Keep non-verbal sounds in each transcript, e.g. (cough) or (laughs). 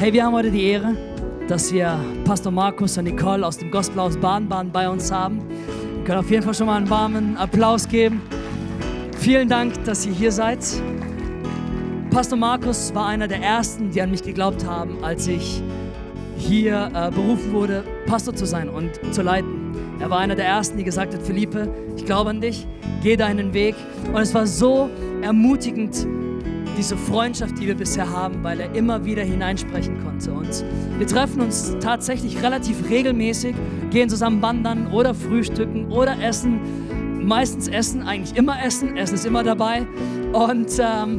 Hey, wir haben heute die Ehre, dass wir Pastor Markus und Nicole aus dem Gospelhaus Baden-Baden bei uns haben. Wir können auf jeden Fall schon mal einen warmen Applaus geben. Vielen Dank, dass ihr hier seid. Pastor Markus war einer der ersten, die an mich geglaubt haben, als ich hier äh, berufen wurde, Pastor zu sein und zu leiten. Er war einer der ersten, die gesagt hat, Philippe, ich glaube an dich, geh deinen Weg. Und es war so ermutigend, diese Freundschaft, die wir bisher haben, weil er immer wieder hineinsprechen konnte. Und wir treffen uns tatsächlich relativ regelmäßig, gehen zusammen wandern oder frühstücken oder essen. Meistens essen, eigentlich immer essen. Essen ist immer dabei. Und ähm,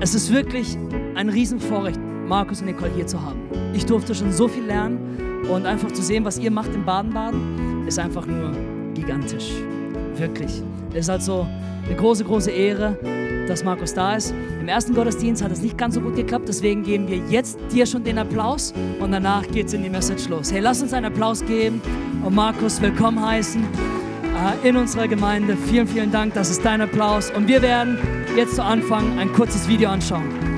es ist wirklich ein Riesenvorrecht, Markus und Nicole hier zu haben. Ich durfte schon so viel lernen und einfach zu sehen, was ihr macht in Baden-Baden, ist einfach nur gigantisch. Wirklich. Es ist also eine große, große Ehre, dass Markus da ist. Im ersten Gottesdienst hat es nicht ganz so gut geklappt, deswegen geben wir jetzt dir schon den Applaus und danach geht es in die Message los. Hey, lass uns einen Applaus geben und Markus willkommen heißen äh, in unserer Gemeinde. Vielen, vielen Dank, das ist dein Applaus und wir werden jetzt zu Anfang ein kurzes Video anschauen.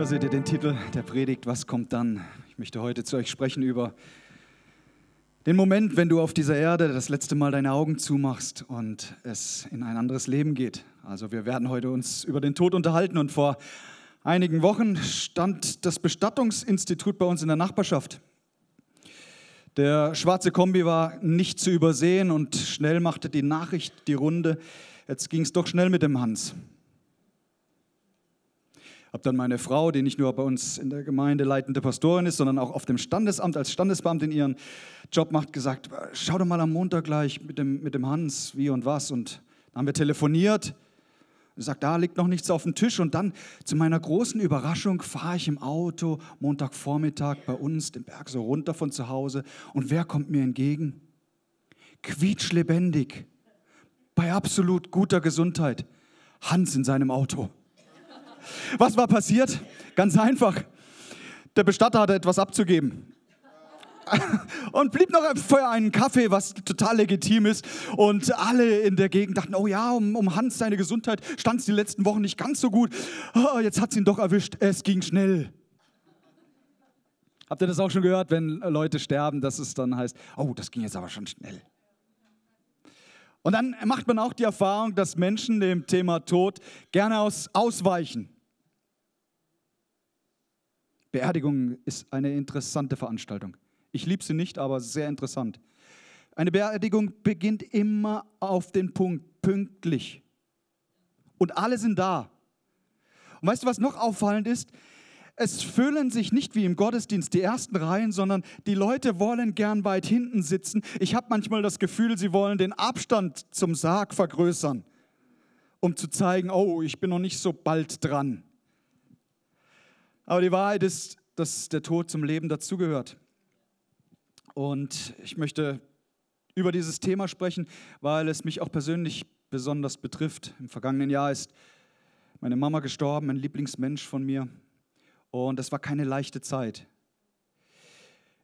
Da seht ihr den Titel der Predigt, was kommt dann? Ich möchte heute zu euch sprechen über den Moment, wenn du auf dieser Erde das letzte Mal deine Augen zumachst und es in ein anderes Leben geht. Also wir werden heute uns über den Tod unterhalten und vor einigen Wochen stand das Bestattungsinstitut bei uns in der Nachbarschaft. Der schwarze Kombi war nicht zu übersehen und schnell machte die Nachricht die Runde. Jetzt ging es doch schnell mit dem Hans habe dann meine Frau, die nicht nur bei uns in der Gemeinde leitende Pastorin ist, sondern auch auf dem Standesamt als Standesbeamtin ihren Job macht, gesagt, schau doch mal am Montag gleich mit dem, mit dem Hans, wie und was. Und dann haben wir telefoniert. Er sagt, da liegt noch nichts auf dem Tisch. Und dann zu meiner großen Überraschung fahre ich im Auto Montagvormittag bei uns den Berg so runter von zu Hause. Und wer kommt mir entgegen? Quietschlebendig, bei absolut guter Gesundheit. Hans in seinem Auto. Was war passiert? Ganz einfach. Der Bestatter hatte etwas abzugeben. (laughs) Und blieb noch für einen Kaffee, was total legitim ist. Und alle in der Gegend dachten, oh ja, um, um Hans seine Gesundheit stand es die letzten Wochen nicht ganz so gut. Oh, jetzt hat es ihn doch erwischt. Es ging schnell. Habt ihr das auch schon gehört, wenn Leute sterben, dass es dann heißt, oh, das ging jetzt aber schon schnell. Und dann macht man auch die Erfahrung, dass Menschen dem Thema Tod gerne aus, ausweichen. Beerdigung ist eine interessante Veranstaltung. Ich liebe sie nicht, aber sehr interessant. Eine Beerdigung beginnt immer auf den Punkt, pünktlich. Und alle sind da. Und weißt du, was noch auffallend ist? Es füllen sich nicht wie im Gottesdienst die ersten Reihen, sondern die Leute wollen gern weit hinten sitzen. Ich habe manchmal das Gefühl, sie wollen den Abstand zum Sarg vergrößern, um zu zeigen, oh, ich bin noch nicht so bald dran. Aber die Wahrheit ist, dass der Tod zum Leben dazugehört. Und ich möchte über dieses Thema sprechen, weil es mich auch persönlich besonders betrifft. Im vergangenen Jahr ist meine Mama gestorben, ein Lieblingsmensch von mir. Und das war keine leichte Zeit.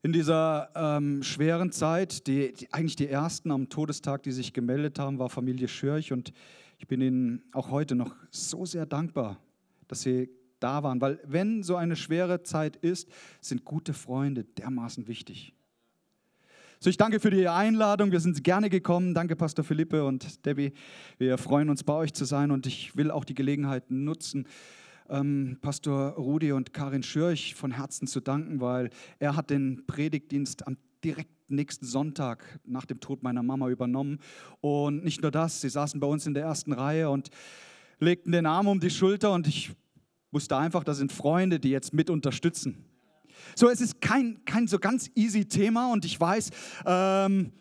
In dieser ähm, schweren Zeit, die, die, eigentlich die ersten am Todestag, die sich gemeldet haben, war Familie Schürch. Und ich bin ihnen auch heute noch so sehr dankbar, dass sie da waren. Weil wenn so eine schwere Zeit ist, sind gute Freunde dermaßen wichtig. So, ich danke für die Einladung. Wir sind gerne gekommen. Danke, Pastor Philippe und Debbie. Wir freuen uns, bei euch zu sein und ich will auch die Gelegenheit nutzen, ähm, Pastor Rudi und Karin Schürch von Herzen zu danken, weil er hat den Predigtdienst am direkt nächsten Sonntag nach dem Tod meiner Mama übernommen. Und nicht nur das, sie saßen bei uns in der ersten Reihe und legten den Arm um die Schulter und ich wusste einfach, das sind Freunde, die jetzt mit unterstützen. So, es ist kein, kein so ganz easy Thema und ich weiß, ähm,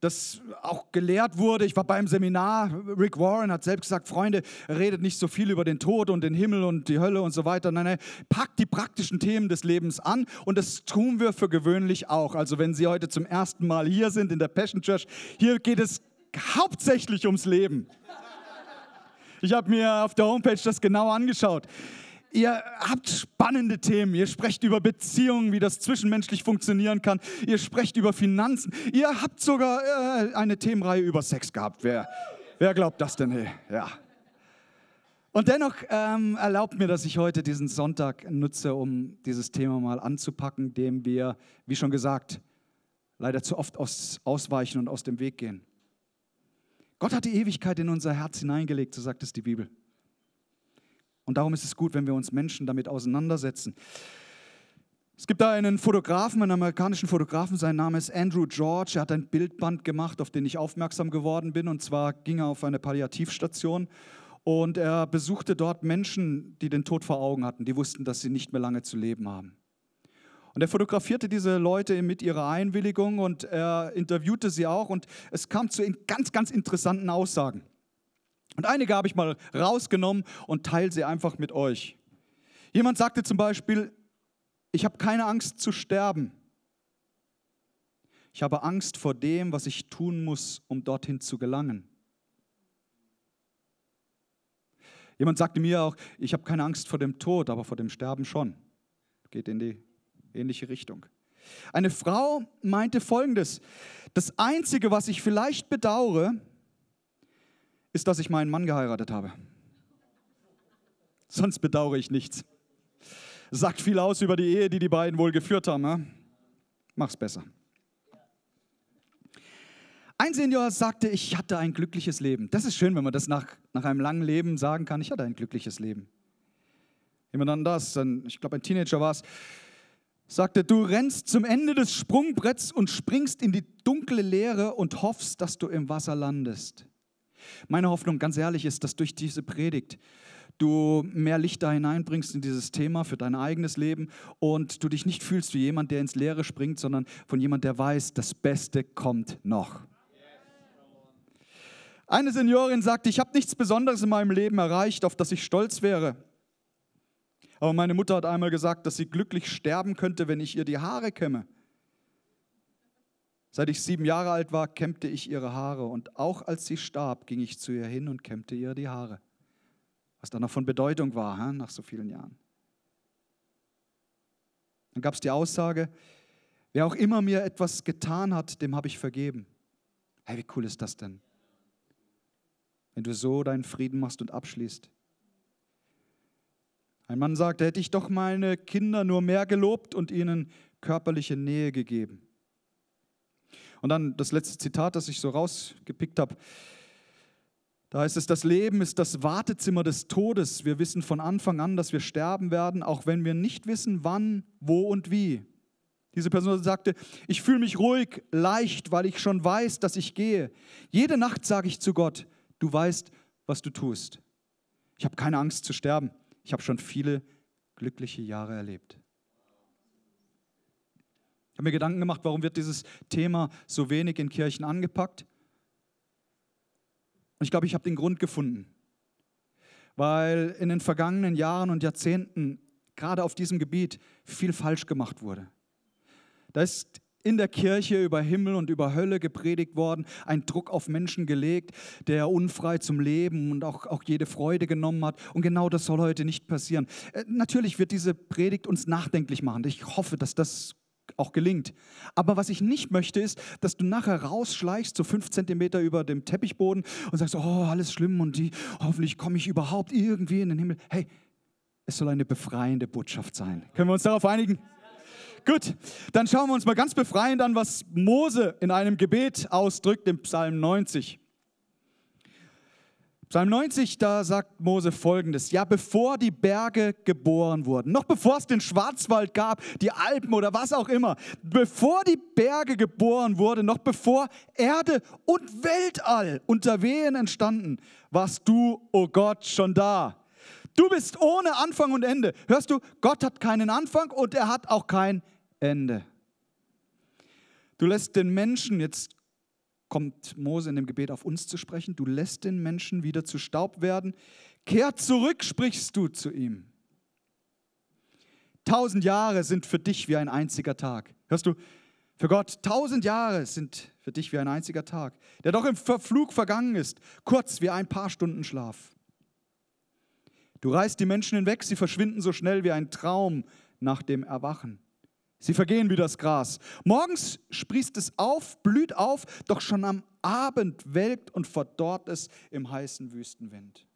das auch gelehrt wurde. Ich war beim Seminar, Rick Warren hat selbst gesagt, Freunde, redet nicht so viel über den Tod und den Himmel und die Hölle und so weiter. Nein, nein, packt die praktischen Themen des Lebens an und das tun wir für gewöhnlich auch. Also wenn Sie heute zum ersten Mal hier sind in der Passion Church, hier geht es hauptsächlich ums Leben. Ich habe mir auf der Homepage das genau angeschaut. Ihr habt spannende Themen. Ihr sprecht über Beziehungen, wie das zwischenmenschlich funktionieren kann. Ihr sprecht über Finanzen. Ihr habt sogar äh, eine Themenreihe über Sex gehabt. Wer, wer glaubt das denn? Hey? Ja. Und dennoch ähm, erlaubt mir, dass ich heute diesen Sonntag nutze, um dieses Thema mal anzupacken, dem wir, wie schon gesagt, leider zu oft aus, ausweichen und aus dem Weg gehen. Gott hat die Ewigkeit in unser Herz hineingelegt, so sagt es die Bibel. Und darum ist es gut, wenn wir uns Menschen damit auseinandersetzen. Es gibt da einen Fotografen, einen amerikanischen Fotografen, sein Name ist Andrew George. Er hat ein Bildband gemacht, auf den ich aufmerksam geworden bin. Und zwar ging er auf eine Palliativstation und er besuchte dort Menschen, die den Tod vor Augen hatten, die wussten, dass sie nicht mehr lange zu leben haben. Und er fotografierte diese Leute mit ihrer Einwilligung und er interviewte sie auch und es kam zu ganz, ganz interessanten Aussagen. Und einige habe ich mal rausgenommen und teile sie einfach mit euch. Jemand sagte zum Beispiel, ich habe keine Angst zu sterben. Ich habe Angst vor dem, was ich tun muss, um dorthin zu gelangen. Jemand sagte mir auch, ich habe keine Angst vor dem Tod, aber vor dem Sterben schon. Geht in die ähnliche Richtung. Eine Frau meinte folgendes: Das Einzige, was ich vielleicht bedauere, ist, dass ich meinen Mann geheiratet habe. Sonst bedauere ich nichts. Sagt viel aus über die Ehe, die die beiden wohl geführt haben. Ne? Mach's besser. Ein Senior sagte, ich hatte ein glückliches Leben. Das ist schön, wenn man das nach, nach einem langen Leben sagen kann. Ich hatte ein glückliches Leben. Jemand anders, ich glaube ein Teenager war es, sagte, du rennst zum Ende des Sprungbretts und springst in die dunkle Leere und hoffst, dass du im Wasser landest. Meine Hoffnung, ganz ehrlich, ist, dass durch diese Predigt du mehr Licht da hineinbringst in dieses Thema für dein eigenes Leben und du dich nicht fühlst wie jemand, der ins Leere springt, sondern von jemand, der weiß, das Beste kommt noch. Eine Seniorin sagte, ich habe nichts Besonderes in meinem Leben erreicht, auf das ich stolz wäre. Aber meine Mutter hat einmal gesagt, dass sie glücklich sterben könnte, wenn ich ihr die Haare kämme. Seit ich sieben Jahre alt war, kämmte ich ihre Haare und auch als sie starb, ging ich zu ihr hin und kämmte ihr die Haare. Was dann noch von Bedeutung war, nach so vielen Jahren. Dann gab es die Aussage, wer auch immer mir etwas getan hat, dem habe ich vergeben. Hey, wie cool ist das denn? Wenn du so deinen Frieden machst und abschließt. Ein Mann sagte, hätte ich doch meine Kinder nur mehr gelobt und ihnen körperliche Nähe gegeben. Und dann das letzte Zitat, das ich so rausgepickt habe. Da heißt es, das Leben ist das Wartezimmer des Todes. Wir wissen von Anfang an, dass wir sterben werden, auch wenn wir nicht wissen, wann, wo und wie. Diese Person sagte, ich fühle mich ruhig, leicht, weil ich schon weiß, dass ich gehe. Jede Nacht sage ich zu Gott, du weißt, was du tust. Ich habe keine Angst zu sterben. Ich habe schon viele glückliche Jahre erlebt habe mir Gedanken gemacht, warum wird dieses Thema so wenig in Kirchen angepackt? Und ich glaube, ich habe den Grund gefunden. Weil in den vergangenen Jahren und Jahrzehnten gerade auf diesem Gebiet viel falsch gemacht wurde. Da ist in der Kirche über Himmel und über Hölle gepredigt worden, ein Druck auf Menschen gelegt, der unfrei zum Leben und auch, auch jede Freude genommen hat. Und genau das soll heute nicht passieren. Äh, natürlich wird diese Predigt uns nachdenklich machen. Ich hoffe, dass das auch gelingt. Aber was ich nicht möchte, ist, dass du nachher rausschleichst, so fünf Zentimeter über dem Teppichboden und sagst, oh, alles schlimm und die, hoffentlich komme ich überhaupt irgendwie in den Himmel. Hey, es soll eine befreiende Botschaft sein. Können wir uns darauf einigen? Gut, dann schauen wir uns mal ganz befreiend an, was Mose in einem Gebet ausdrückt im Psalm 90. Psalm 90, da sagt Mose folgendes: Ja, bevor die Berge geboren wurden, noch bevor es den Schwarzwald gab, die Alpen oder was auch immer, bevor die Berge geboren wurden, noch bevor Erde und Weltall unter Wehen entstanden, warst du, oh Gott, schon da. Du bist ohne Anfang und Ende. Hörst du, Gott hat keinen Anfang und er hat auch kein Ende. Du lässt den Menschen, jetzt kommt Mose in dem Gebet auf uns zu sprechen. Du lässt den Menschen wieder zu Staub werden. Kehr zurück, sprichst du zu ihm. Tausend Jahre sind für dich wie ein einziger Tag. Hörst du, Für Gott tausend Jahre sind für dich wie ein einziger Tag, der doch im Verflug vergangen ist, kurz wie ein paar Stunden Schlaf. Du reißt die Menschen hinweg, sie verschwinden so schnell wie ein Traum nach dem Erwachen. Sie vergehen wie das Gras. Morgens sprießt es auf, blüht auf, doch schon am Abend welkt und verdorrt es im heißen Wüstenwind.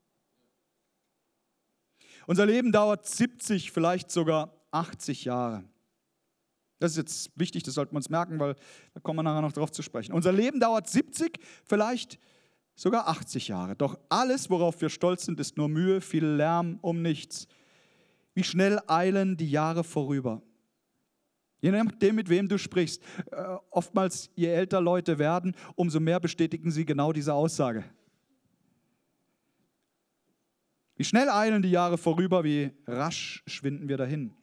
Unser Leben dauert 70, vielleicht sogar 80 Jahre. Das ist jetzt wichtig, das sollten wir uns merken, weil da kommen wir nachher noch drauf zu sprechen. Unser Leben dauert 70, vielleicht sogar 80 Jahre. Doch alles, worauf wir stolz sind, ist nur Mühe, viel Lärm um nichts. Wie schnell eilen die Jahre vorüber. Je nachdem, mit wem du sprichst. Äh, oftmals, je älter Leute werden, umso mehr bestätigen sie genau diese Aussage. Wie schnell eilen die Jahre vorüber, wie rasch schwinden wir dahin.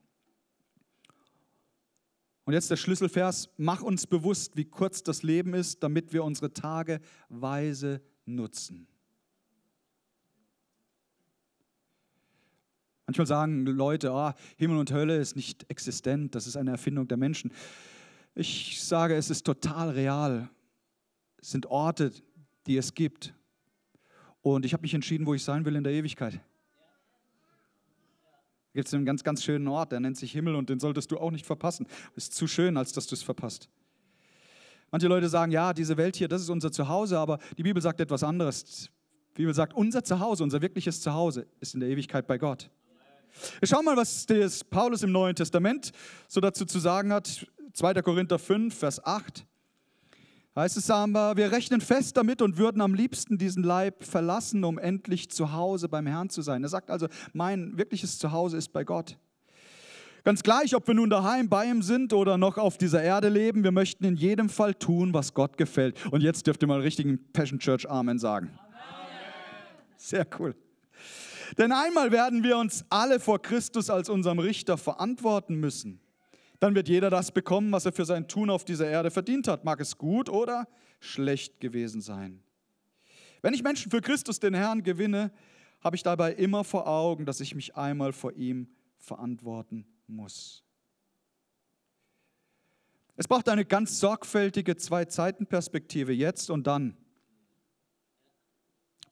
Und jetzt der Schlüsselvers, mach uns bewusst, wie kurz das Leben ist, damit wir unsere Tage weise nutzen. Manchmal sagen Leute, oh, Himmel und Hölle ist nicht existent, das ist eine Erfindung der Menschen. Ich sage, es ist total real. Es sind Orte, die es gibt. Und ich habe mich entschieden, wo ich sein will in der Ewigkeit. Da gibt es einen ganz, ganz schönen Ort, der nennt sich Himmel und den solltest du auch nicht verpassen. Ist zu schön, als dass du es verpasst. Manche Leute sagen, ja, diese Welt hier, das ist unser Zuhause, aber die Bibel sagt etwas anderes. Die Bibel sagt, unser Zuhause, unser wirkliches Zuhause ist in der Ewigkeit bei Gott. Wir schauen mal, was Paulus im Neuen Testament so dazu zu sagen hat. 2. Korinther 5, Vers 8 heißt es aber, wir rechnen fest damit und würden am liebsten diesen Leib verlassen, um endlich zu Hause beim Herrn zu sein. Er sagt also, mein wirkliches Zuhause ist bei Gott. Ganz gleich, ob wir nun daheim bei ihm sind oder noch auf dieser Erde leben, wir möchten in jedem Fall tun, was Gott gefällt. Und jetzt dürft ihr mal richtigen Passion Church Amen sagen. Sehr cool. Denn einmal werden wir uns alle vor Christus als unserem Richter verantworten müssen dann wird jeder das bekommen, was er für sein Tun auf dieser Erde verdient hat. Mag es gut oder schlecht gewesen sein. Wenn ich Menschen für Christus, den Herrn, gewinne, habe ich dabei immer vor Augen, dass ich mich einmal vor ihm verantworten muss. Es braucht eine ganz sorgfältige Zwei-Zeiten-Perspektive, jetzt und dann.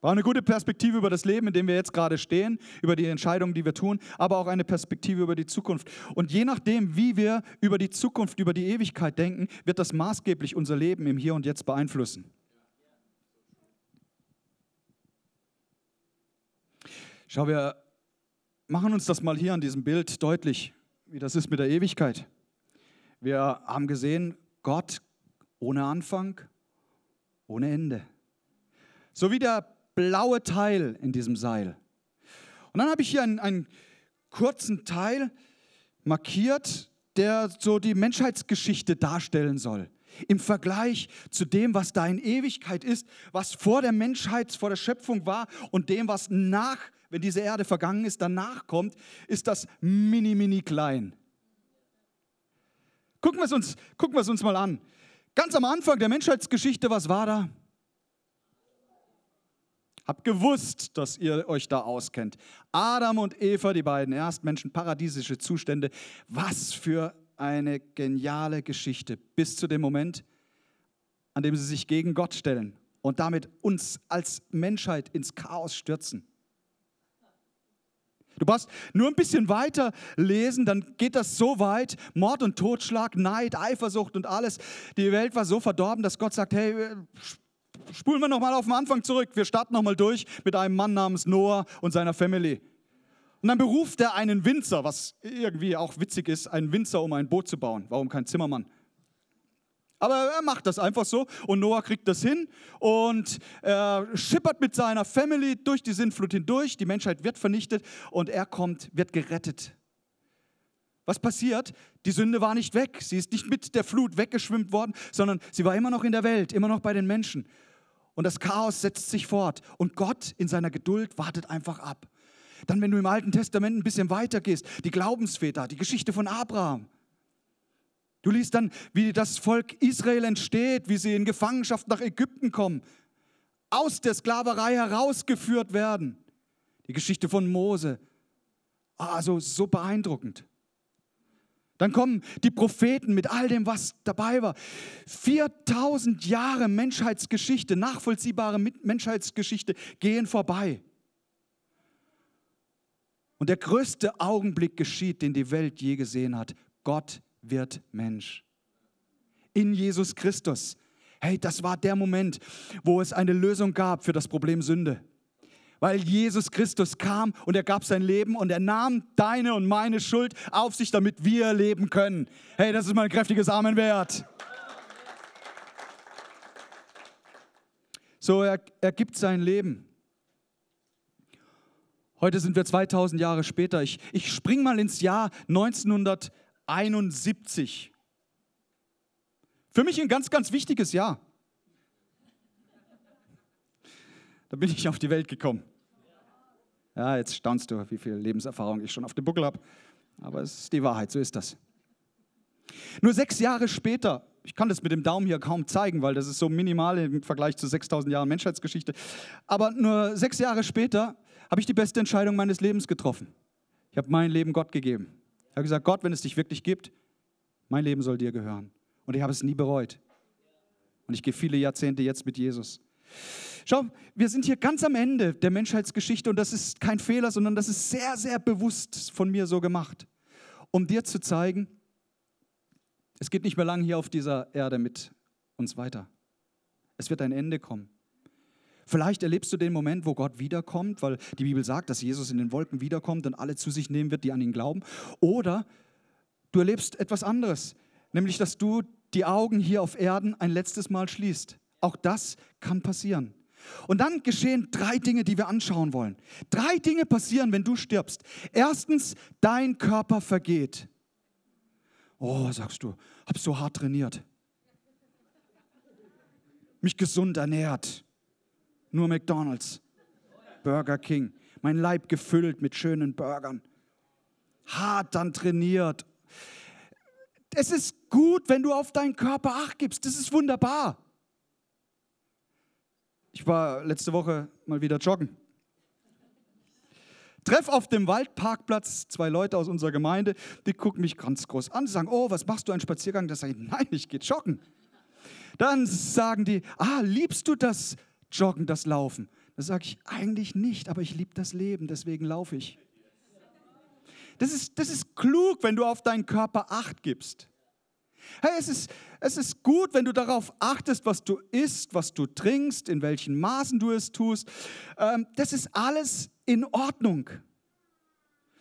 War eine gute Perspektive über das Leben, in dem wir jetzt gerade stehen, über die Entscheidungen, die wir tun, aber auch eine Perspektive über die Zukunft. Und je nachdem, wie wir über die Zukunft, über die Ewigkeit denken, wird das maßgeblich unser Leben im Hier und Jetzt beeinflussen. Schau, wir machen uns das mal hier an diesem Bild deutlich, wie das ist mit der Ewigkeit. Wir haben gesehen, Gott ohne Anfang, ohne Ende. So wie der blaue Teil in diesem Seil. Und dann habe ich hier einen, einen kurzen Teil markiert, der so die Menschheitsgeschichte darstellen soll. Im Vergleich zu dem, was da in Ewigkeit ist, was vor der Menschheit, vor der Schöpfung war und dem, was nach, wenn diese Erde vergangen ist, danach kommt, ist das mini, mini klein. Gucken wir es uns, gucken wir es uns mal an. Ganz am Anfang der Menschheitsgeschichte, was war da? Hab gewusst, dass ihr euch da auskennt. Adam und Eva, die beiden Erstmenschen, paradiesische Zustände. Was für eine geniale Geschichte. Bis zu dem Moment, an dem sie sich gegen Gott stellen und damit uns als Menschheit ins Chaos stürzen. Du brauchst nur ein bisschen weiter lesen, dann geht das so weit. Mord und Totschlag, Neid, Eifersucht und alles. Die Welt war so verdorben, dass Gott sagt, hey, spulen wir nochmal auf den Anfang zurück. Wir starten nochmal durch mit einem Mann namens Noah und seiner Family. Und dann beruft er einen Winzer, was irgendwie auch witzig ist, einen Winzer, um ein Boot zu bauen. Warum kein Zimmermann? Aber er macht das einfach so und Noah kriegt das hin und er schippert mit seiner Family durch die Sintflut hindurch. Die Menschheit wird vernichtet und er kommt, wird gerettet. Was passiert? Die Sünde war nicht weg. Sie ist nicht mit der Flut weggeschwimmt worden, sondern sie war immer noch in der Welt, immer noch bei den Menschen. Und das Chaos setzt sich fort. Und Gott in seiner Geduld wartet einfach ab. Dann, wenn du im Alten Testament ein bisschen weiter gehst, die Glaubensväter, die Geschichte von Abraham. Du liest dann, wie das Volk Israel entsteht, wie sie in Gefangenschaft nach Ägypten kommen, aus der Sklaverei herausgeführt werden. Die Geschichte von Mose. Also so beeindruckend. Dann kommen die Propheten mit all dem, was dabei war. 4000 Jahre Menschheitsgeschichte, nachvollziehbare Menschheitsgeschichte gehen vorbei. Und der größte Augenblick geschieht, den die Welt je gesehen hat. Gott wird Mensch. In Jesus Christus. Hey, das war der Moment, wo es eine Lösung gab für das Problem Sünde weil Jesus Christus kam und er gab sein Leben und er nahm deine und meine Schuld auf sich, damit wir leben können. Hey, das ist mein kräftiges Amen wert. So, er, er gibt sein Leben. Heute sind wir 2000 Jahre später. Ich, ich spring mal ins Jahr 1971. Für mich ein ganz, ganz wichtiges Jahr. Da bin ich auf die Welt gekommen. Ja, jetzt staunst du, wie viel Lebenserfahrung ich schon auf dem Buckel habe. Aber es ist die Wahrheit, so ist das. Nur sechs Jahre später, ich kann das mit dem Daumen hier kaum zeigen, weil das ist so minimal im Vergleich zu 6000 Jahren Menschheitsgeschichte. Aber nur sechs Jahre später habe ich die beste Entscheidung meines Lebens getroffen. Ich habe mein Leben Gott gegeben. Ich habe gesagt, Gott, wenn es dich wirklich gibt, mein Leben soll dir gehören. Und ich habe es nie bereut. Und ich gehe viele Jahrzehnte jetzt mit Jesus. Schau, wir sind hier ganz am Ende der Menschheitsgeschichte und das ist kein Fehler, sondern das ist sehr, sehr bewusst von mir so gemacht, um dir zu zeigen, es geht nicht mehr lang hier auf dieser Erde mit uns weiter. Es wird ein Ende kommen. Vielleicht erlebst du den Moment, wo Gott wiederkommt, weil die Bibel sagt, dass Jesus in den Wolken wiederkommt und alle zu sich nehmen wird, die an ihn glauben. Oder du erlebst etwas anderes, nämlich dass du die Augen hier auf Erden ein letztes Mal schließt. Auch das kann passieren. Und dann geschehen drei Dinge, die wir anschauen wollen. Drei Dinge passieren, wenn du stirbst. Erstens, dein Körper vergeht. Oh, sagst du, hab so hart trainiert. Mich gesund ernährt. Nur McDonald's, Burger King. Mein Leib gefüllt mit schönen Burgern. Hart dann trainiert. Es ist gut, wenn du auf deinen Körper acht gibst. Das ist wunderbar. Ich war letzte Woche mal wieder joggen. Treff auf dem Waldparkplatz zwei Leute aus unserer Gemeinde, die gucken mich ganz groß an, sagen, oh, was machst du, einen Spaziergang? Da sage ich, nein, ich gehe joggen. Dann sagen die, ah, liebst du das Joggen, das Laufen? Da sage ich, eigentlich nicht, aber ich liebe das Leben, deswegen laufe ich. Das ist, das ist klug, wenn du auf deinen Körper Acht gibst. Hey, es ist, es ist gut, wenn du darauf achtest, was du isst, was du trinkst, in welchen Maßen du es tust. Ähm, das ist alles in Ordnung.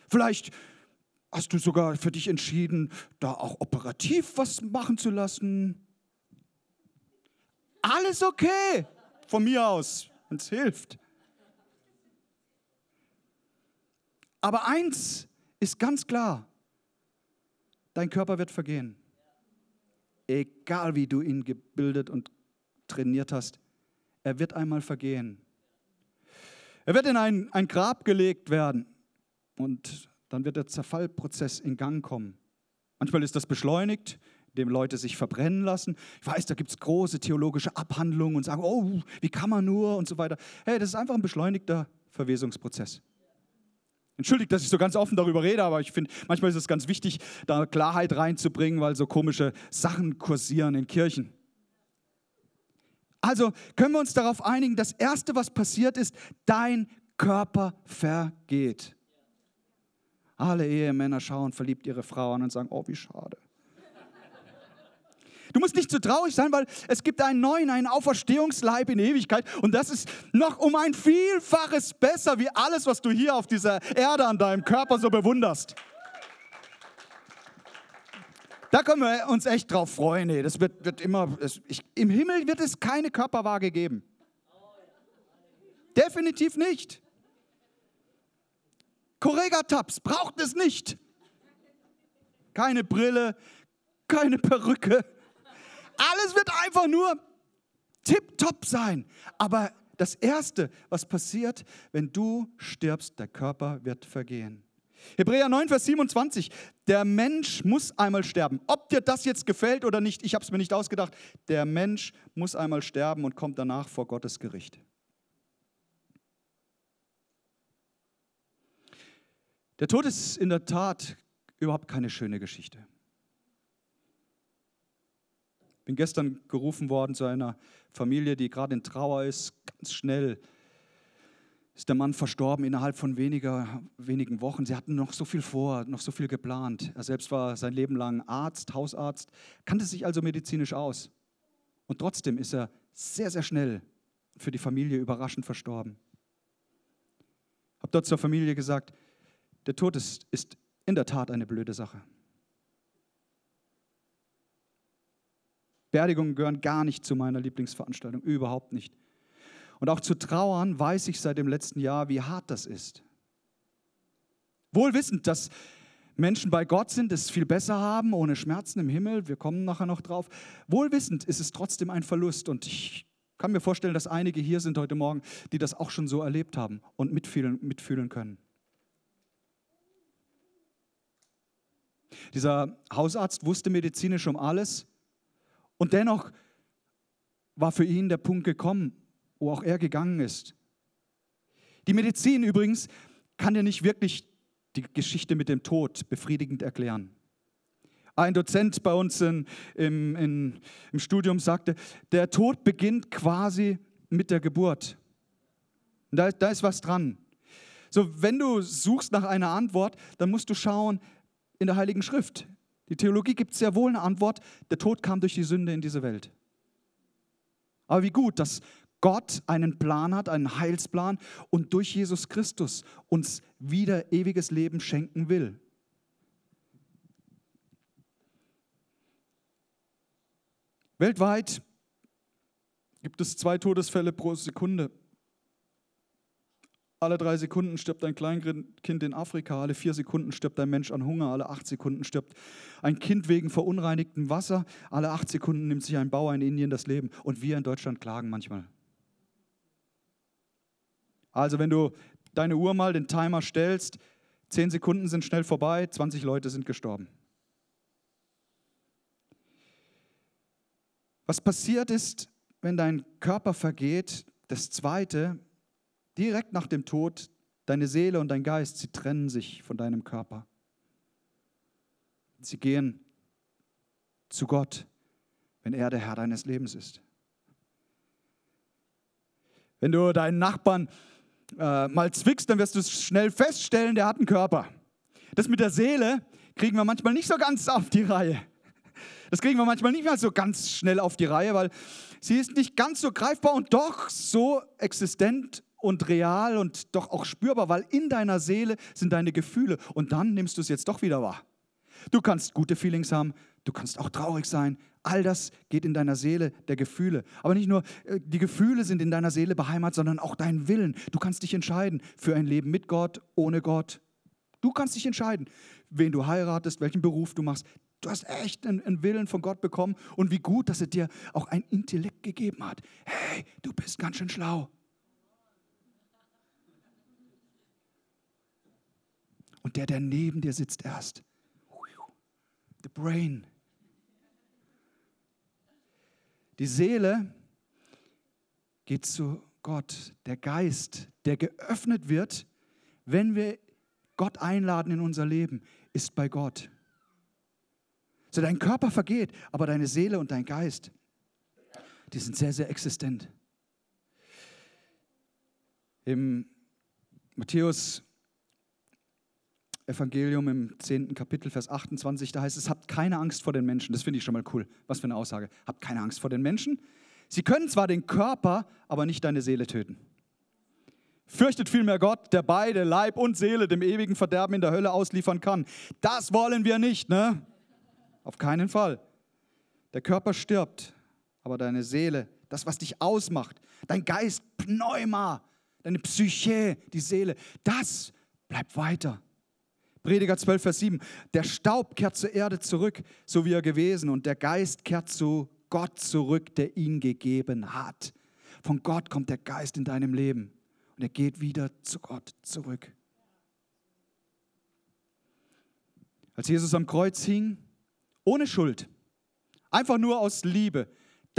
Vielleicht hast du sogar für dich entschieden, da auch operativ was machen zu lassen. Alles okay, von mir aus, wenn es hilft. Aber eins ist ganz klar, dein Körper wird vergehen egal wie du ihn gebildet und trainiert hast, er wird einmal vergehen. Er wird in ein, ein Grab gelegt werden und dann wird der Zerfallprozess in Gang kommen. Manchmal ist das beschleunigt, indem Leute sich verbrennen lassen. Ich weiß, da gibt es große theologische Abhandlungen und sagen, oh, wie kann man nur und so weiter. Hey, das ist einfach ein beschleunigter Verwesungsprozess. Entschuldigt, dass ich so ganz offen darüber rede, aber ich finde, manchmal ist es ganz wichtig, da Klarheit reinzubringen, weil so komische Sachen kursieren in Kirchen. Also können wir uns darauf einigen, das Erste, was passiert ist, dein Körper vergeht. Alle Ehemänner schauen verliebt ihre Frau an und sagen, oh, wie schade. Du musst nicht zu traurig sein, weil es gibt einen neuen, einen Auferstehungsleib in Ewigkeit. Und das ist noch um ein Vielfaches besser wie alles, was du hier auf dieser Erde an deinem Körper so bewunderst. Da können wir uns echt drauf freuen. Das wird, wird immer, es, ich, Im Himmel wird es keine Körperwaage geben. Definitiv nicht. Correga-Tabs braucht es nicht. Keine Brille, keine Perücke, alles wird einfach nur tipptopp sein. Aber das Erste, was passiert, wenn du stirbst, der Körper wird vergehen. Hebräer 9, Vers 27, der Mensch muss einmal sterben. Ob dir das jetzt gefällt oder nicht, ich habe es mir nicht ausgedacht, der Mensch muss einmal sterben und kommt danach vor Gottes Gericht. Der Tod ist in der Tat überhaupt keine schöne Geschichte. Bin gestern gerufen worden zu einer Familie, die gerade in Trauer ist, ganz schnell ist der Mann verstorben innerhalb von weniger, wenigen Wochen. Sie hatten noch so viel vor, noch so viel geplant. Er selbst war sein Leben lang Arzt, Hausarzt, kannte sich also medizinisch aus. Und trotzdem ist er sehr, sehr schnell für die Familie überraschend verstorben. Habe dort zur Familie gesagt, der Tod ist, ist in der Tat eine blöde Sache. Beerdigungen gehören gar nicht zu meiner Lieblingsveranstaltung, überhaupt nicht. Und auch zu trauern weiß ich seit dem letzten Jahr, wie hart das ist. Wohl wissend, dass Menschen bei Gott sind, es viel besser haben, ohne Schmerzen im Himmel, wir kommen nachher noch drauf. Wohl wissend ist es trotzdem ein Verlust und ich kann mir vorstellen, dass einige hier sind heute Morgen, die das auch schon so erlebt haben und mitfühlen, mitfühlen können. Dieser Hausarzt wusste medizinisch um alles und dennoch war für ihn der Punkt gekommen, wo auch er gegangen ist. Die Medizin übrigens kann dir nicht wirklich die Geschichte mit dem Tod befriedigend erklären. Ein Dozent bei uns in, im, in, im Studium sagte, der Tod beginnt quasi mit der Geburt. Da, da ist was dran. So, wenn du suchst nach einer Antwort, dann musst du schauen in der Heiligen Schrift. Die Theologie gibt sehr wohl eine Antwort, der Tod kam durch die Sünde in diese Welt. Aber wie gut, dass Gott einen Plan hat, einen Heilsplan und durch Jesus Christus uns wieder ewiges Leben schenken will. Weltweit gibt es zwei Todesfälle pro Sekunde. Alle drei Sekunden stirbt ein Kleinkind in Afrika, alle vier Sekunden stirbt ein Mensch an Hunger, alle acht Sekunden stirbt ein Kind wegen verunreinigtem Wasser, alle acht Sekunden nimmt sich ein Bauer in Indien das Leben und wir in Deutschland klagen manchmal. Also wenn du deine Uhr mal den Timer stellst, zehn Sekunden sind schnell vorbei, 20 Leute sind gestorben. Was passiert ist, wenn dein Körper vergeht, das Zweite, direkt nach dem Tod, deine Seele und dein Geist, sie trennen sich von deinem Körper. Sie gehen zu Gott, wenn er der Herr deines Lebens ist. Wenn du deinen Nachbarn äh, mal zwickst, dann wirst du schnell feststellen, der hat einen Körper. Das mit der Seele kriegen wir manchmal nicht so ganz auf die Reihe. Das kriegen wir manchmal nicht mehr so ganz schnell auf die Reihe, weil sie ist nicht ganz so greifbar und doch so existent und real und doch auch spürbar, weil in deiner Seele sind deine Gefühle und dann nimmst du es jetzt doch wieder wahr. Du kannst gute Feelings haben, du kannst auch traurig sein. All das geht in deiner Seele der Gefühle. Aber nicht nur äh, die Gefühle sind in deiner Seele beheimatet, sondern auch dein Willen. Du kannst dich entscheiden für ein Leben mit Gott, ohne Gott. Du kannst dich entscheiden, wen du heiratest, welchen Beruf du machst. Du hast echt einen, einen, Willen von Gott bekommen und wie gut, dass er dir auch ein Intellekt gegeben hat. Hey, du bist ganz schön schlau. Und der, der neben dir sitzt erst. The brain. Die Seele geht zu Gott. Der Geist, der geöffnet wird, wenn wir Gott einladen in unser Leben, ist bei Gott. So dein Körper vergeht, aber deine Seele und dein Geist, die sind sehr, sehr existent. Im Matthäus Evangelium im 10. Kapitel, Vers 28, da heißt es, habt keine Angst vor den Menschen. Das finde ich schon mal cool. Was für eine Aussage. Habt keine Angst vor den Menschen. Sie können zwar den Körper, aber nicht deine Seele töten. Fürchtet vielmehr Gott, der beide, Leib und Seele, dem ewigen Verderben in der Hölle ausliefern kann. Das wollen wir nicht, ne? Auf keinen Fall. Der Körper stirbt, aber deine Seele, das, was dich ausmacht, dein Geist, Pneuma, deine Psyche, die Seele, das bleibt weiter. Prediger 12, Vers 7. Der Staub kehrt zur Erde zurück, so wie er gewesen, und der Geist kehrt zu Gott zurück, der ihn gegeben hat. Von Gott kommt der Geist in deinem Leben und er geht wieder zu Gott zurück. Als Jesus am Kreuz hing, ohne Schuld. Einfach nur aus Liebe.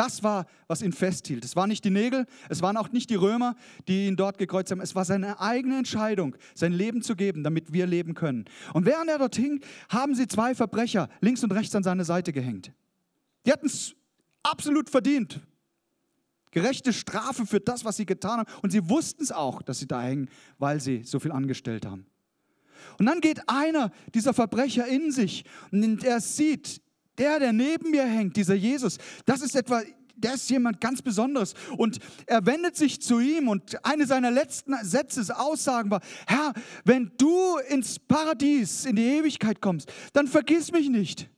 Das war, was ihn festhielt. Es waren nicht die Nägel, es waren auch nicht die Römer, die ihn dort gekreuzt haben. Es war seine eigene Entscheidung, sein Leben zu geben, damit wir leben können. Und während er dort hing, haben sie zwei Verbrecher links und rechts an seine Seite gehängt. Die hatten es absolut verdient. Gerechte Strafe für das, was sie getan haben. Und sie wussten es auch, dass sie da hängen, weil sie so viel angestellt haben. Und dann geht einer dieser Verbrecher in sich und er sieht, der, der neben mir hängt, dieser Jesus, das ist etwa, der ist jemand ganz Besonderes. Und er wendet sich zu ihm und eine seiner letzten Sätze, Aussagen war, Herr, wenn du ins Paradies, in die Ewigkeit kommst, dann vergiss mich nicht.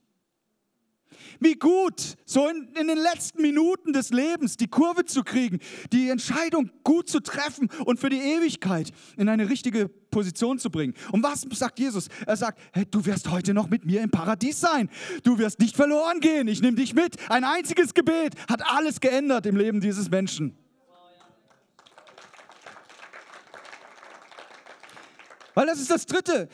Wie gut, so in, in, den letzten Minuten des Lebens die Kurve zu kriegen, die Entscheidung gut zu treffen und für die Ewigkeit in eine richtige Position zu bringen. Und was sagt Jesus? Er sagt, hey, du wirst heute noch mit mir im Paradies sein. Du wirst nicht verloren gehen. Ich nehme dich mit. Ein einziges Gebet hat alles geändert im Leben dieses Menschen. Weil das ist das Dritte.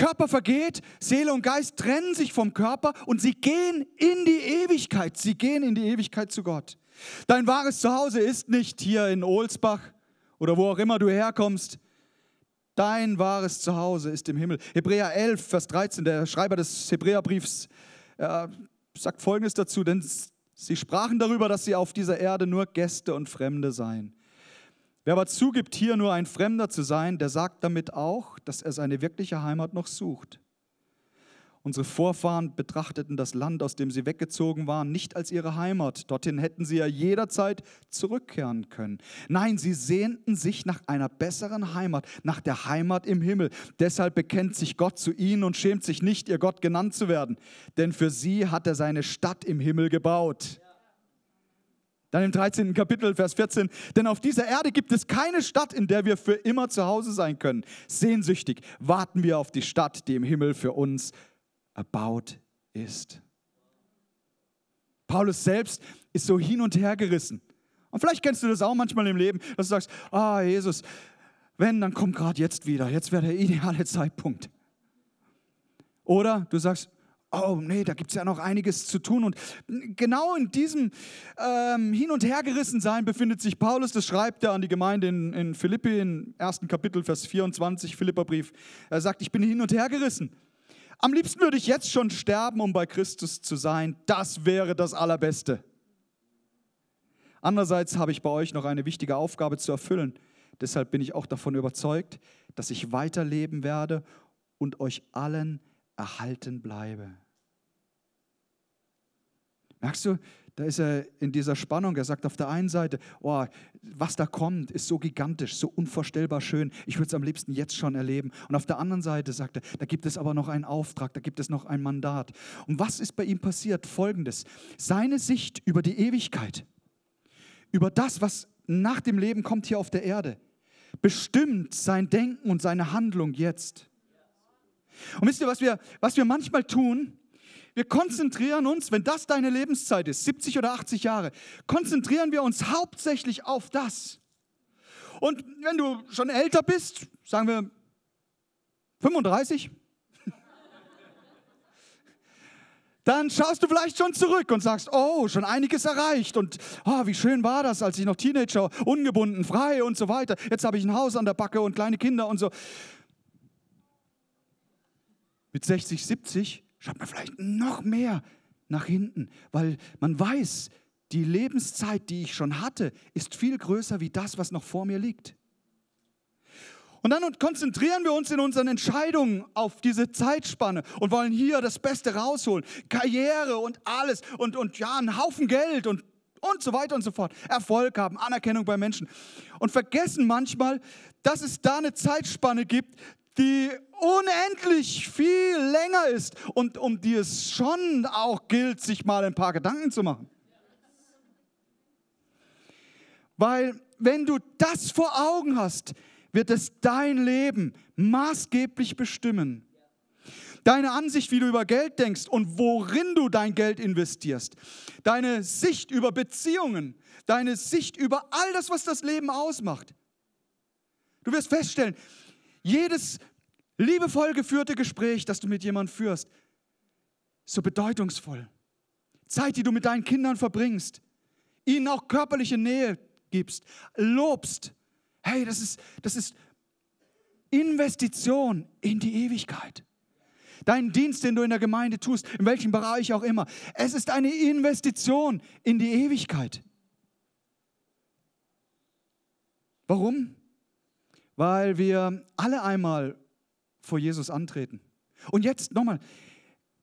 Körper vergeht, Seele und Geist trennen sich vom Körper und sie gehen in die Ewigkeit. Sie gehen in die Ewigkeit zu Gott. Dein wahres Zuhause ist nicht hier in Ohlsbach oder wo auch immer du herkommst. Dein wahres Zuhause ist im Himmel. Hebräer 11, Vers 13, der Schreiber des Hebräerbriefs äh, sagt Folgendes dazu, denn sie sprachen darüber, dass sie auf dieser Erde nur Gäste und Fremde seien. Wer aber zugibt, hier nur ein Fremder zu sein, der sagt damit auch, dass er seine wirkliche Heimat noch sucht. Unsere Vorfahren betrachteten das Land, aus dem sie weggezogen waren, nicht als ihre Heimat. Dorthin hätten sie ja jederzeit zurückkehren können. Nein, sie sehnten sich nach einer besseren Heimat, nach der Heimat im Himmel. Deshalb bekennt sich Gott zu ihnen und schämt sich nicht, ihr Gott genannt zu werden. Denn für sie hat er seine Stadt im Himmel gebaut. Dann im 13. Kapitel, Vers 14. Denn auf dieser Erde gibt es keine Stadt, in der wir für immer zu Hause sein können. Sehnsüchtig warten wir auf die Stadt, die im Himmel für uns erbaut ist. Paulus selbst ist so hin und her gerissen. Und vielleicht kennst du das auch manchmal im Leben, dass du sagst, ah Jesus, wenn, dann komm gerade jetzt wieder. Jetzt wäre der ideale Zeitpunkt. Oder du sagst, oh nee, da gibt es ja noch einiges zu tun. Und genau in diesem ähm, Hin- und Hergerissensein befindet sich Paulus, das schreibt er an die Gemeinde in, in Philippi, im ersten Kapitel, Vers 24, Philipperbrief. Er sagt, ich bin hin und hergerissen. Am liebsten würde ich jetzt schon sterben, um bei Christus zu sein. Das wäre das Allerbeste. Andererseits habe ich bei euch noch eine wichtige Aufgabe zu erfüllen. Deshalb bin ich auch davon überzeugt, dass ich weiterleben werde und euch allen erhalten bleibe. Merkst du, da ist er in dieser Spannung. Er sagt auf der einen Seite, oh, was da kommt, ist so gigantisch, so unvorstellbar schön. Ich würde es am liebsten jetzt schon erleben. Und auf der anderen Seite sagt er, da gibt es aber noch einen Auftrag, da gibt es noch ein Mandat. Und was ist bei ihm passiert? Folgendes. Seine Sicht über die Ewigkeit, über das, was nach dem Leben kommt hier auf der Erde, bestimmt sein Denken und seine Handlung jetzt. Und wisst ihr, was wir, was wir manchmal tun? Wir konzentrieren uns, wenn das deine Lebenszeit ist, 70 oder 80 Jahre, konzentrieren wir uns hauptsächlich auf das. Und wenn du schon älter bist, sagen wir 35, (laughs) dann schaust du vielleicht schon zurück und sagst, oh, schon einiges erreicht und oh, wie schön war das, als ich noch Teenager, ungebunden, frei und so weiter. Jetzt habe ich ein Haus an der Backe und kleine Kinder und so. Mit 60, 70 schaut man vielleicht noch mehr nach hinten, weil man weiß, die Lebenszeit, die ich schon hatte, ist viel größer wie das, was noch vor mir liegt. Und dann konzentrieren wir uns in unseren Entscheidungen auf diese Zeitspanne und wollen hier das Beste rausholen. Karriere und alles und, und ja, einen Haufen Geld und, und so weiter und so fort. Erfolg haben, Anerkennung bei Menschen. Und vergessen manchmal, dass es da eine Zeitspanne gibt, die unendlich viel länger ist und um die es schon auch gilt, sich mal ein paar Gedanken zu machen. Weil wenn du das vor Augen hast, wird es dein Leben maßgeblich bestimmen. Deine Ansicht, wie du über Geld denkst und worin du dein Geld investierst. Deine Sicht über Beziehungen. Deine Sicht über all das, was das Leben ausmacht. Du wirst feststellen, jedes liebevoll geführte Gespräch, das du mit jemandem führst, so bedeutungsvoll. Zeit, die du mit deinen Kindern verbringst, ihnen auch körperliche Nähe gibst, lobst. Hey, das ist, das ist Investition in die Ewigkeit. deinen Dienst, den du in der Gemeinde tust, in welchem Bereich auch immer. Es ist eine Investition in die Ewigkeit. Warum? Weil wir alle einmal vor Jesus antreten. Und jetzt nochmal,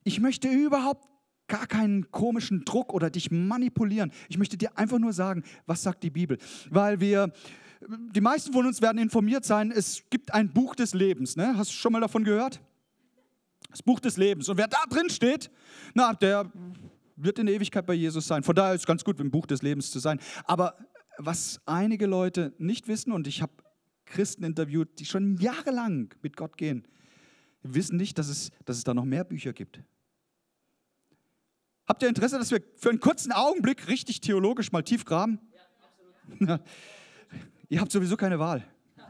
ich möchte überhaupt gar keinen komischen Druck oder dich manipulieren. Ich möchte dir einfach nur sagen, was sagt die Bibel? Weil wir, die meisten von uns werden informiert sein, es gibt ein Buch des Lebens. Ne? Hast du schon mal davon gehört? Das Buch des Lebens. Und wer da drin steht, na, der wird in der Ewigkeit bei Jesus sein. Von daher ist es ganz gut, im Buch des Lebens zu sein. Aber was einige Leute nicht wissen, und ich habe Christen interviewt, die schon jahrelang mit Gott gehen, wissen nicht, dass es, dass es da noch mehr Bücher gibt. Habt ihr Interesse, dass wir für einen kurzen Augenblick richtig theologisch mal tief graben? Ja, (laughs) ihr habt sowieso keine Wahl. (laughs)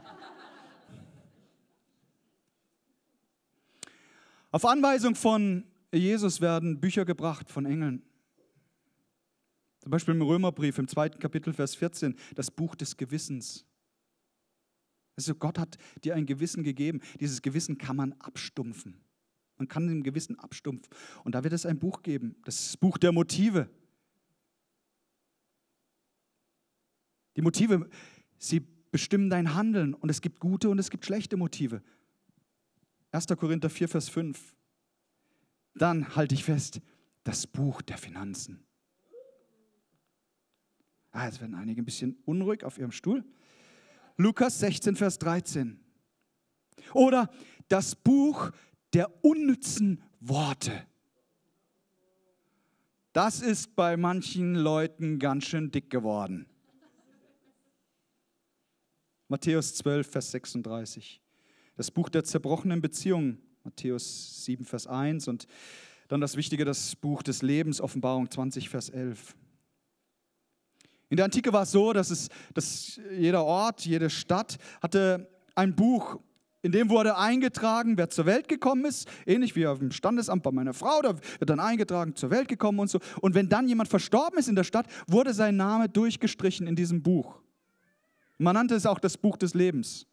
Auf Anweisung von Jesus werden Bücher gebracht von Engeln. Zum Beispiel im Römerbrief im zweiten Kapitel, Vers 14, das Buch des Gewissens. Also Gott hat dir ein Gewissen gegeben. Dieses Gewissen kann man abstumpfen. Man kann dem Gewissen abstumpfen. Und da wird es ein Buch geben, das Buch der Motive. Die Motive, sie bestimmen dein Handeln und es gibt gute und es gibt schlechte Motive. 1. Korinther 4, Vers 5. Dann halte ich fest, das Buch der Finanzen. Ah, jetzt werden einige ein bisschen unruhig auf ihrem Stuhl. Lukas 16, Vers 13. Oder das Buch der unnützen Worte. Das ist bei manchen Leuten ganz schön dick geworden. Matthäus 12, Vers 36. Das Buch der zerbrochenen Beziehungen, Matthäus 7, Vers 1. Und dann das Wichtige, das Buch des Lebens, Offenbarung 20, Vers 11. In der Antike war es so, dass, es, dass jeder Ort, jede Stadt hatte ein Buch, in dem wurde eingetragen, wer zur Welt gekommen ist, ähnlich wie auf dem Standesamt bei meiner Frau, da wird dann eingetragen, zur Welt gekommen und so. Und wenn dann jemand verstorben ist in der Stadt, wurde sein Name durchgestrichen in diesem Buch. Man nannte es auch das Buch des Lebens.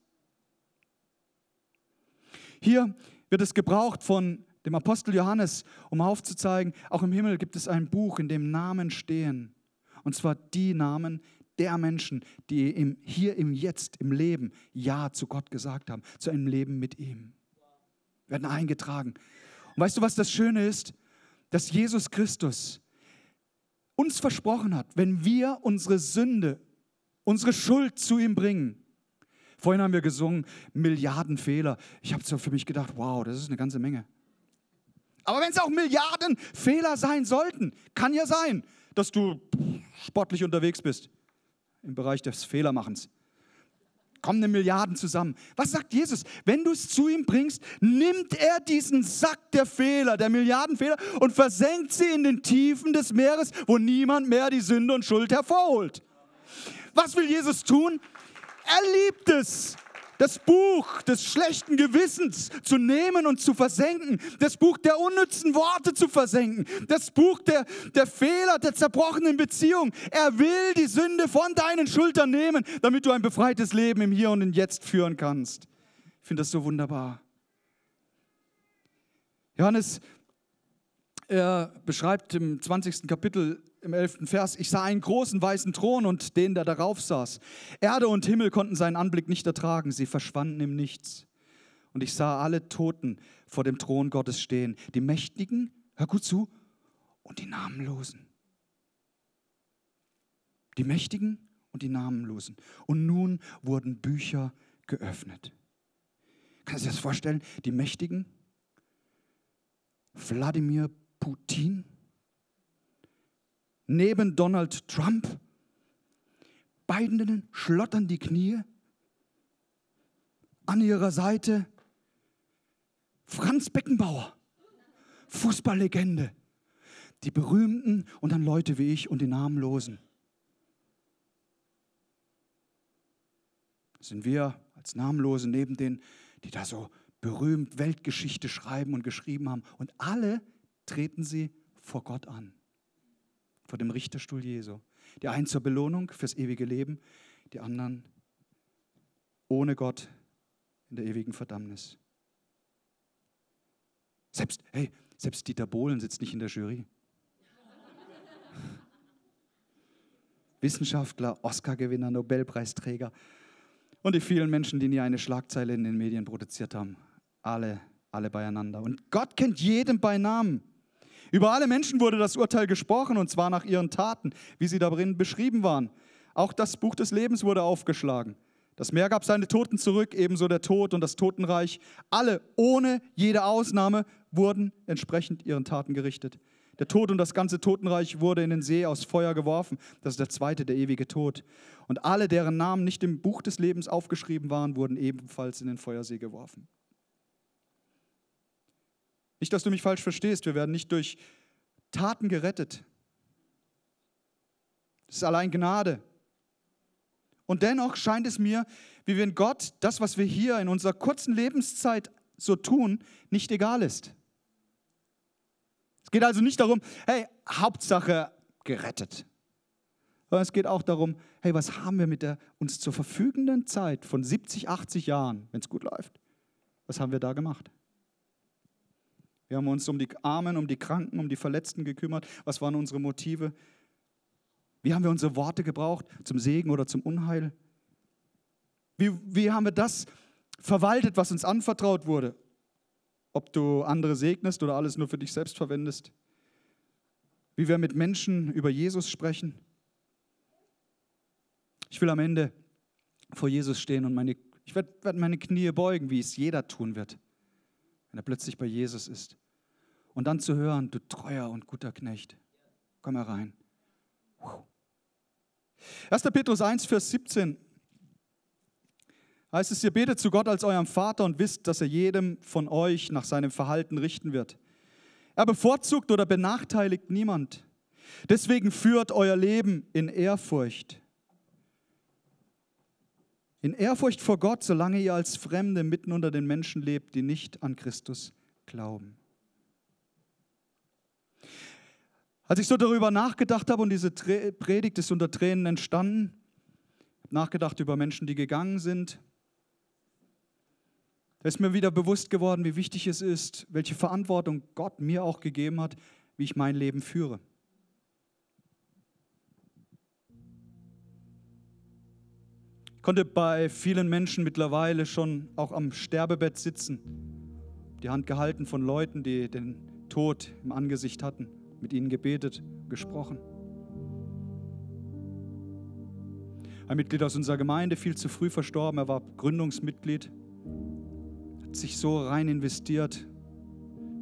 Hier wird es gebraucht von dem Apostel Johannes, um aufzuzeigen, auch im Himmel gibt es ein Buch, in dem Namen stehen. Und zwar die Namen der Menschen, die im, hier im Jetzt, im Leben Ja zu Gott gesagt haben, zu einem Leben mit ihm. Werden eingetragen. Und weißt du, was das Schöne ist? Dass Jesus Christus uns versprochen hat, wenn wir unsere Sünde, unsere Schuld zu ihm bringen. Vorhin haben wir gesungen, Milliarden Fehler. Ich habe so für mich gedacht, wow, das ist eine ganze Menge. Aber wenn es auch Milliarden Fehler sein sollten, kann ja sein, dass du sportlich unterwegs bist im Bereich des Fehlermachens. Kommen eine Milliarden zusammen. Was sagt Jesus? Wenn du es zu ihm bringst, nimmt er diesen Sack der Fehler, der Milliardenfehler und versenkt sie in den Tiefen des Meeres, wo niemand mehr die Sünde und Schuld hervorholt. Was will Jesus tun? Er liebt es, das Buch des schlechten Gewissens zu nehmen und zu versenken, das Buch der unnützen Worte zu versenken, das Buch der, der Fehler, der zerbrochenen Beziehung. Er will die Sünde von deinen Schultern nehmen, damit du ein befreites Leben im Hier und im Jetzt führen kannst. Ich finde das so wunderbar. Johannes, er beschreibt im 20. Kapitel im 11. Vers, ich sah einen großen weißen Thron und den, der darauf saß. Erde und Himmel konnten seinen Anblick nicht ertragen, sie verschwanden im Nichts. Und ich sah alle Toten vor dem Thron Gottes stehen, die Mächtigen, hör gut zu, und die Namenlosen. Die Mächtigen und die Namenlosen. Und nun wurden Bücher geöffnet. Kannst du dir das vorstellen? Die Mächtigen, Wladimir Putin, neben Donald Trump. Beiden schlottern die Knie. An ihrer Seite Franz Beckenbauer, Fußballlegende. Die Berühmten und dann Leute wie ich und die Namenlosen. Sind wir als Namenlose neben denen, die da so berühmt Weltgeschichte schreiben und geschrieben haben. Und alle treten sie vor Gott an vor dem Richterstuhl Jesu. Die einen zur Belohnung fürs ewige Leben, die anderen ohne Gott in der ewigen Verdammnis. Selbst, hey, selbst Dieter Bohlen sitzt nicht in der Jury. (laughs) Wissenschaftler, Oscar-Gewinner, Nobelpreisträger und die vielen Menschen, die nie eine Schlagzeile in den Medien produziert haben. Alle, alle beieinander. Und Gott kennt jeden bei Namen. Über alle Menschen wurde das Urteil gesprochen und zwar nach ihren Taten, wie sie darin beschrieben waren. Auch das Buch des Lebens wurde aufgeschlagen. Das Meer gab seine Toten zurück, ebenso der Tod und das Totenreich. Alle, ohne jede Ausnahme, wurden entsprechend ihren Taten gerichtet. Der Tod und das ganze Totenreich wurde in den See aus Feuer geworfen. Das ist der zweite, der ewige Tod. Und alle, deren Namen nicht im Buch des Lebens aufgeschrieben waren, wurden ebenfalls in den Feuersee geworfen. Nicht, dass du mich falsch verstehst, wir werden nicht durch Taten gerettet. Das ist allein Gnade. Und dennoch scheint es mir, wie wenn Gott das, was wir hier in unserer kurzen Lebenszeit so tun, nicht egal ist. Es geht also nicht darum, hey, Hauptsache gerettet. Sondern es geht auch darum, hey, was haben wir mit der uns zur verfügenden Zeit von 70, 80 Jahren, wenn es gut läuft, was haben wir da gemacht? Wir haben uns um die Armen, um die Kranken, um die Verletzten gekümmert. Was waren unsere Motive? Wie haben wir unsere Worte gebraucht zum Segen oder zum Unheil? Wie, wie haben wir das verwaltet, was uns anvertraut wurde? Ob du andere segnest oder alles nur für dich selbst verwendest? Wie wir mit Menschen über Jesus sprechen? Ich will am Ende vor Jesus stehen und meine, ich werde werd meine Knie beugen, wie es jeder tun wird, wenn er plötzlich bei Jesus ist. Und dann zu hören, du treuer und guter Knecht, komm herein. 1. Petrus 1, Vers 17 heißt es, ihr betet zu Gott als eurem Vater und wisst, dass er jedem von euch nach seinem Verhalten richten wird. Er bevorzugt oder benachteiligt niemand. Deswegen führt euer Leben in Ehrfurcht. In Ehrfurcht vor Gott, solange ihr als Fremde mitten unter den Menschen lebt, die nicht an Christus glauben. Als ich so darüber nachgedacht habe und diese Predigt ist unter Tränen entstanden, habe nachgedacht über Menschen, die gegangen sind, da ist mir wieder bewusst geworden, wie wichtig es ist, welche Verantwortung Gott mir auch gegeben hat, wie ich mein Leben führe. Konnte bei vielen Menschen mittlerweile schon auch am Sterbebett sitzen, die Hand gehalten von Leuten, die den Tod im Angesicht hatten mit ihnen gebetet, gesprochen. Ein Mitglied aus unserer Gemeinde, viel zu früh verstorben, er war Gründungsmitglied, hat sich so rein investiert.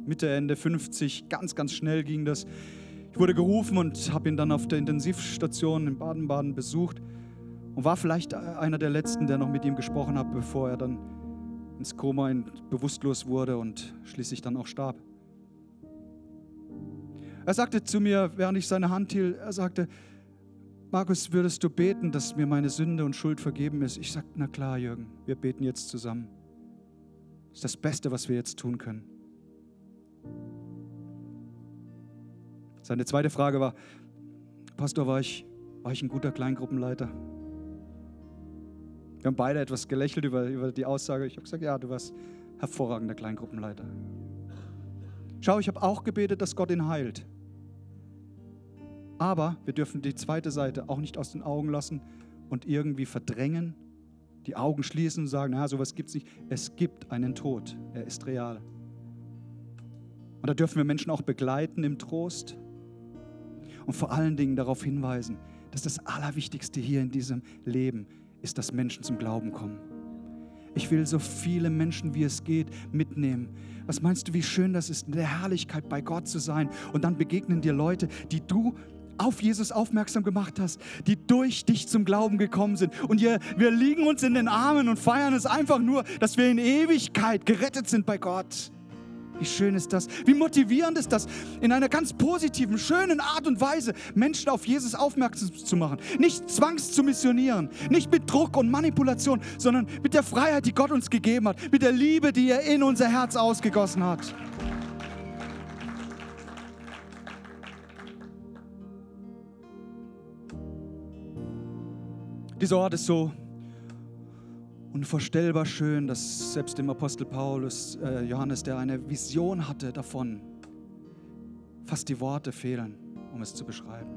Mitte, Ende 50, ganz, ganz schnell ging das. Ich wurde gerufen und habe ihn dann auf der Intensivstation in Baden-Baden besucht und war vielleicht einer der letzten, der noch mit ihm gesprochen hat, bevor er dann ins Koma bewusstlos wurde und schließlich dann auch starb. Er sagte zu mir, während ich seine Hand hielt, er sagte, Markus, würdest du beten, dass mir meine Sünde und Schuld vergeben ist? Ich sagte, na klar, Jürgen, wir beten jetzt zusammen. Das ist das Beste, was wir jetzt tun können. Seine zweite Frage war, Pastor, war ich, war ich ein guter Kleingruppenleiter? Wir haben beide etwas gelächelt über, über die Aussage. Ich habe gesagt, ja, du warst hervorragender Kleingruppenleiter. Schau, ich habe auch gebetet, dass Gott ihn heilt. Aber wir dürfen die zweite Seite auch nicht aus den Augen lassen und irgendwie verdrängen, die Augen schließen und sagen, na, sowas gibt es nicht. Es gibt einen Tod, er ist real. Und da dürfen wir Menschen auch begleiten im Trost und vor allen Dingen darauf hinweisen, dass das Allerwichtigste hier in diesem Leben ist, dass Menschen zum Glauben kommen. Ich will so viele Menschen, wie es geht, mitnehmen. Was meinst du, wie schön das ist, in der Herrlichkeit bei Gott zu sein? Und dann begegnen dir Leute, die du auf Jesus aufmerksam gemacht hast, die durch dich zum Glauben gekommen sind. Und wir, wir liegen uns in den Armen und feiern es einfach nur, dass wir in Ewigkeit gerettet sind bei Gott. Wie schön ist das? Wie motivierend ist das, in einer ganz positiven, schönen Art und Weise Menschen auf Jesus aufmerksam zu machen. Nicht zwangs zu missionieren, nicht mit Druck und Manipulation, sondern mit der Freiheit, die Gott uns gegeben hat, mit der Liebe, die er in unser Herz ausgegossen hat. Dieser Ort ist so Unvorstellbar schön, dass selbst dem Apostel Paulus, äh, Johannes, der eine Vision hatte davon, fast die Worte fehlen, um es zu beschreiben.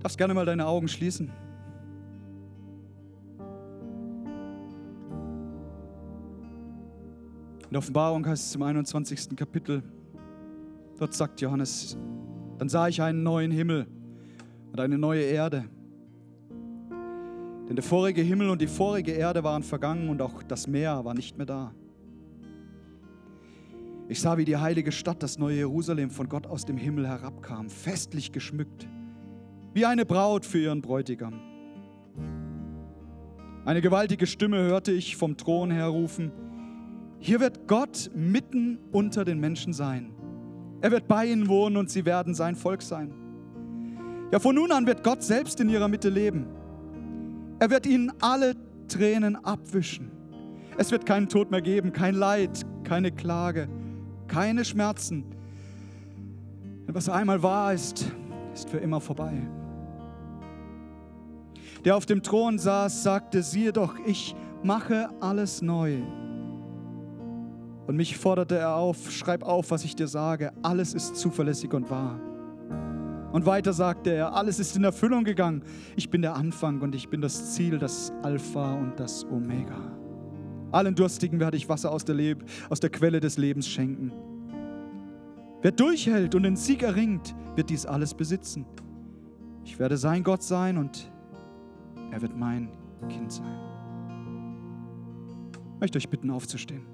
Darfst gerne mal deine Augen schließen. In der Offenbarung heißt es im 21. Kapitel, dort sagt Johannes, dann sah ich einen neuen Himmel und eine neue Erde. Denn der vorige Himmel und die vorige Erde waren vergangen und auch das Meer war nicht mehr da. Ich sah, wie die heilige Stadt, das neue Jerusalem, von Gott aus dem Himmel herabkam, festlich geschmückt, wie eine Braut für ihren Bräutigam. Eine gewaltige Stimme hörte ich vom Thron her rufen, hier wird Gott mitten unter den Menschen sein. Er wird bei ihnen wohnen und sie werden sein Volk sein. Ja, von nun an wird Gott selbst in ihrer Mitte leben. Er wird ihnen alle Tränen abwischen. Es wird keinen Tod mehr geben, kein Leid, keine Klage, keine Schmerzen. Denn was einmal wahr ist, ist für immer vorbei. Der auf dem Thron saß, sagte, siehe doch, ich mache alles neu. Und mich forderte er auf, schreib auf, was ich dir sage. Alles ist zuverlässig und wahr. Und weiter sagte er, alles ist in Erfüllung gegangen. Ich bin der Anfang und ich bin das Ziel, das Alpha und das Omega. Allen Durstigen werde ich Wasser aus der, Leb aus der Quelle des Lebens schenken. Wer durchhält und den Sieg erringt, wird dies alles besitzen. Ich werde sein Gott sein und er wird mein Kind sein. Ich möchte euch bitten, aufzustehen.